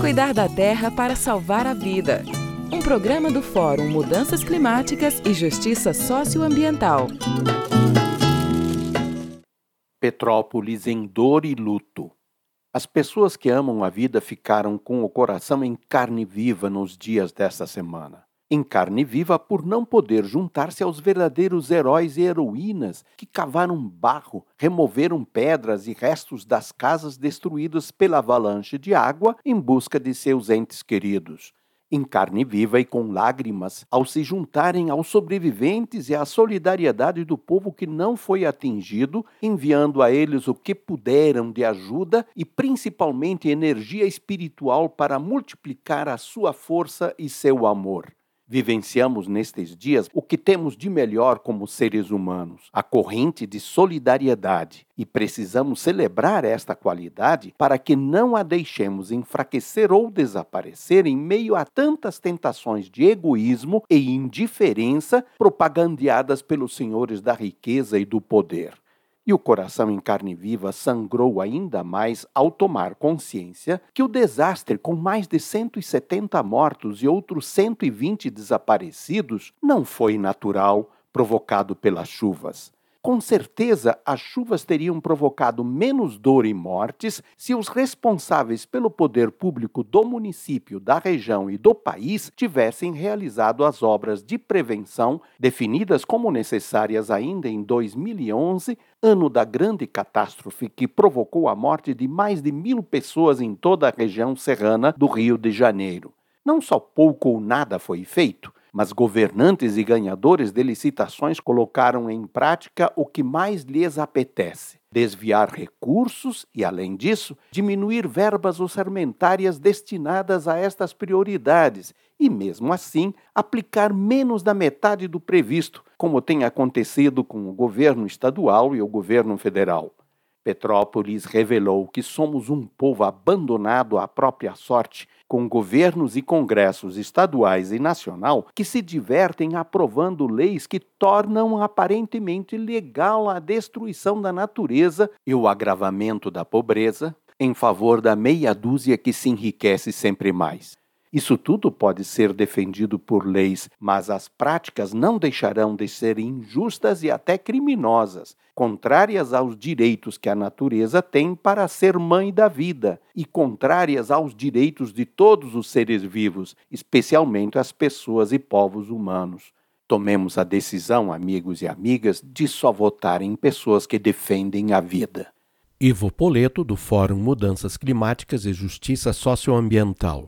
Cuidar da terra para salvar a vida. Um programa do Fórum Mudanças Climáticas e Justiça Socioambiental. Petrópolis em dor e luto. As pessoas que amam a vida ficaram com o coração em carne viva nos dias desta semana em carne viva por não poder juntar-se aos verdadeiros heróis e heroínas que cavaram barro, removeram pedras e restos das casas destruídas pela avalanche de água em busca de seus entes queridos. Em carne viva e com lágrimas, ao se juntarem aos sobreviventes e à solidariedade do povo que não foi atingido, enviando a eles o que puderam de ajuda e principalmente energia espiritual para multiplicar a sua força e seu amor vivenciamos nestes dias o que temos de melhor como seres humanos, a corrente de solidariedade, e precisamos celebrar esta qualidade para que não a deixemos enfraquecer ou desaparecer em meio a tantas tentações de egoísmo e indiferença propagandeadas pelos senhores da riqueza e do poder. E o coração em carne viva sangrou ainda mais ao tomar consciência que o desastre, com mais de 170 mortos e outros 120 desaparecidos, não foi natural, provocado pelas chuvas. Com certeza, as chuvas teriam provocado menos dor e mortes se os responsáveis pelo poder público do município, da região e do país tivessem realizado as obras de prevenção definidas como necessárias ainda em 2011, ano da grande catástrofe que provocou a morte de mais de mil pessoas em toda a região serrana do Rio de Janeiro. Não só pouco ou nada foi feito, mas governantes e ganhadores de licitações colocaram em prática o que mais lhes apetece: desviar recursos e, além disso, diminuir verbas orçamentárias destinadas a estas prioridades e, mesmo assim, aplicar menos da metade do previsto, como tem acontecido com o governo estadual e o governo federal. Petrópolis revelou que somos um povo abandonado à própria sorte, com governos e congressos estaduais e nacional que se divertem aprovando leis que tornam aparentemente legal a destruição da natureza e o agravamento da pobreza em favor da meia dúzia que se enriquece sempre mais. Isso tudo pode ser defendido por leis, mas as práticas não deixarão de ser injustas e até criminosas, contrárias aos direitos que a natureza tem para ser mãe da vida e contrárias aos direitos de todos os seres vivos, especialmente as pessoas e povos humanos. Tomemos a decisão, amigos e amigas, de só votar em pessoas que defendem a vida. Ivo Poleto, do Fórum Mudanças Climáticas e Justiça Socioambiental.